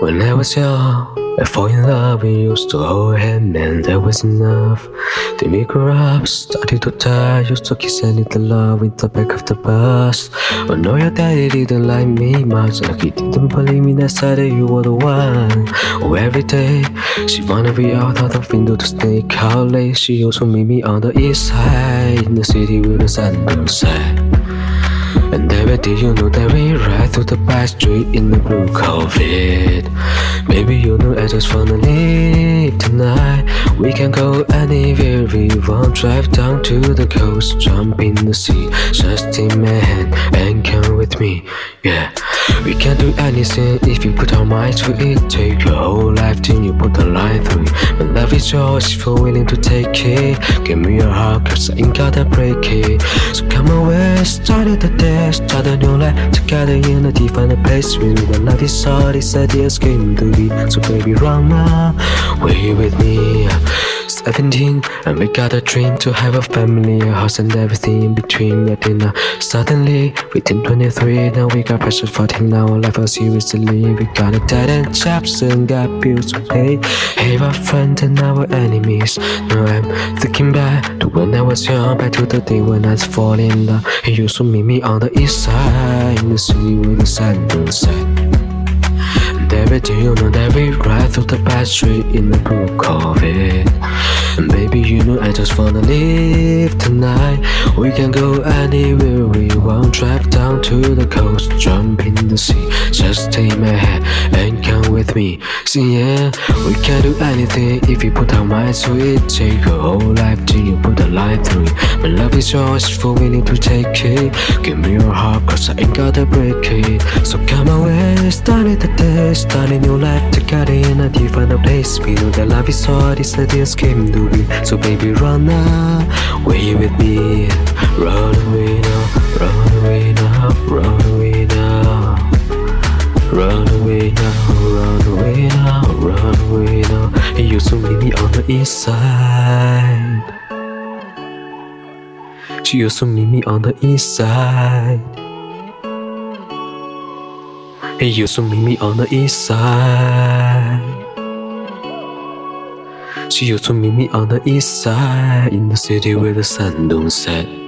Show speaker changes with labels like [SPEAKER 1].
[SPEAKER 1] When I was young, I fall in love. We used to hold hand, man, that was enough. Then we grew up, started to die. Used to kiss and little love in the back of the bus. Oh no, your daddy didn't like me much. Like he didn't believe me that said that you were the one. Oh, every day she wanna be out of the window to sneak out late. She also meet me on the east side in the city with the sun set. And never did you know that we ride through the back street in the blue Corvette Maybe you know I just wanna leave tonight We can go anywhere we want Drive down to the coast, jump in the sea Just take my hand and come with me, yeah we can do anything if you put our mind to it. Take your whole life till you put the line through it. My love is yours if you're willing to take it. Give me your heart, cause I ain't gotta break it. So come away, start the day, start a new life together in a different place. We know the love is all this ideas came to be. So baby, run away with me. 17 and we got a dream to have a family, a house and everything in between. Yet then uh, suddenly we turned 23, now we got pressure 14. Now life was seriously. We got a dead end jobs and got bills to pay. Hey, our friends and our enemies. Now I'm thinking back to when I was young, back to the day when I was falling in love. He used to meet me on the east side in the city with the sun set. Baby, do you know that we ride through the back street in the blue Corvette? And baby, you know I just wanna live tonight. We can go anywhere we want, drive down to the coast, jump in the sea. Just take my hand with me. See, yeah, we can do anything if you put our minds to it. Take your whole life till you put a line through it. My love is yours if you're willing to take it. Give me your heart, cause I ain't gotta break it. So come away, start it today. Start a new life together in a different place. We know that love is all this ideas came to be. So baby, run now, away with me. Run away now, east side. She used to meet me on the east side. He used to meet me on the east side. She used to meet me on the east side in the city where the sun don't set.